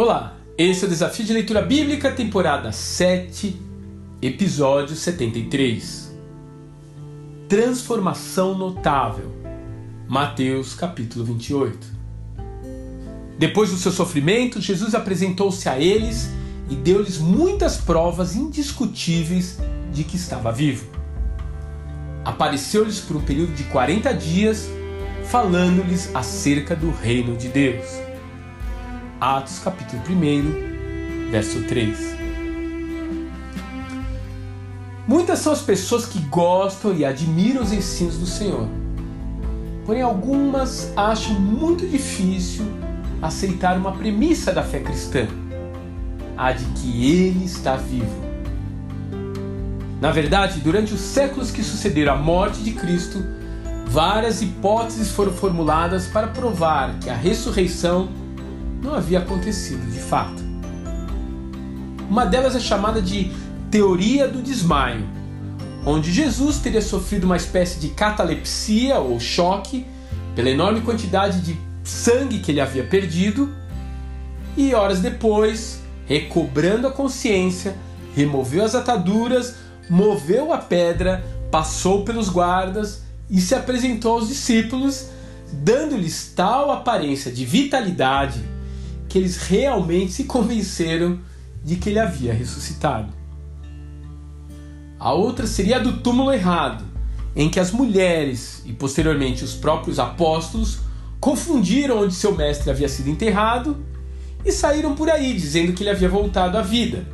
Olá, esse é o Desafio de Leitura Bíblica, temporada 7, episódio 73. Transformação notável. Mateus capítulo 28. Depois do seu sofrimento, Jesus apresentou-se a eles e deu-lhes muitas provas indiscutíveis de que estava vivo. Apareceu-lhes por um período de 40 dias, falando-lhes acerca do reino de Deus Atos capítulo 1, verso 3. Muitas são as pessoas que gostam e admiram os ensinos do Senhor. Porém, algumas acham muito difícil aceitar uma premissa da fé cristã, a de que Ele está vivo. Na verdade, durante os séculos que sucederam a morte de Cristo, várias hipóteses foram formuladas para provar que a ressurreição não havia acontecido de fato. Uma delas é chamada de teoria do desmaio, onde Jesus teria sofrido uma espécie de catalepsia ou choque pela enorme quantidade de sangue que ele havia perdido, e horas depois, recobrando a consciência, removeu as ataduras, moveu a pedra, passou pelos guardas e se apresentou aos discípulos, dando-lhes tal aparência de vitalidade que eles realmente se convenceram de que ele havia ressuscitado. A outra seria a do túmulo errado, em que as mulheres e posteriormente os próprios apóstolos confundiram onde seu mestre havia sido enterrado e saíram por aí dizendo que ele havia voltado à vida.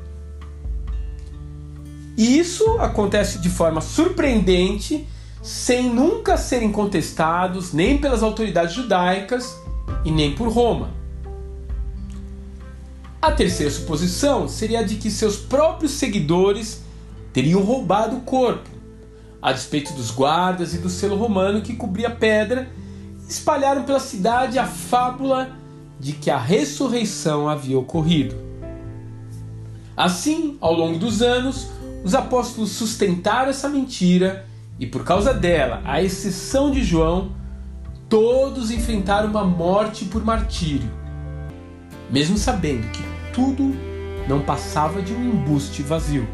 E isso acontece de forma surpreendente, sem nunca serem contestados nem pelas autoridades judaicas e nem por Roma. A terceira suposição seria a de que seus próprios seguidores teriam roubado o corpo, a despeito dos guardas e do selo romano que cobria a pedra, espalharam pela cidade a fábula de que a ressurreição havia ocorrido. Assim, ao longo dos anos, os apóstolos sustentaram essa mentira e, por causa dela, à exceção de João, todos enfrentaram uma morte por martírio, mesmo sabendo que tudo não passava de um embuste vazio.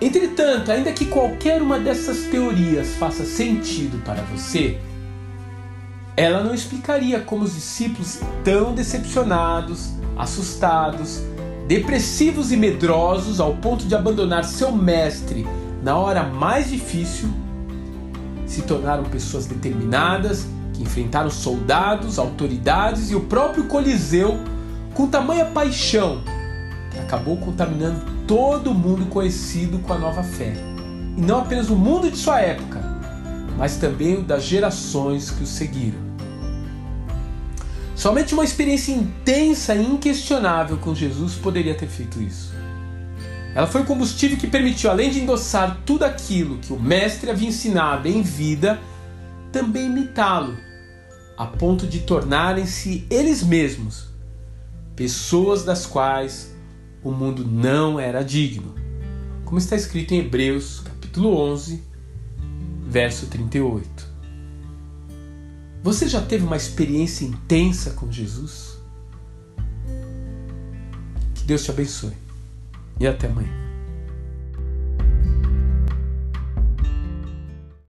Entretanto, ainda que qualquer uma dessas teorias faça sentido para você, ela não explicaria como os discípulos tão decepcionados, assustados, depressivos e medrosos ao ponto de abandonar seu mestre na hora mais difícil, se tornaram pessoas determinadas que enfrentaram soldados, autoridades e o próprio Coliseu com tamanha paixão que acabou contaminando todo mundo conhecido com a nova fé. E não apenas o mundo de sua época, mas também o das gerações que o seguiram. Somente uma experiência intensa e inquestionável com Jesus poderia ter feito isso. Ela foi o combustível que permitiu, além de endossar tudo aquilo que o Mestre havia ensinado em vida, também imitá-lo, a ponto de tornarem-se eles mesmos pessoas das quais o mundo não era digno, como está escrito em Hebreus, capítulo 11, verso 38. Você já teve uma experiência intensa com Jesus? Que Deus te abençoe e até amanhã.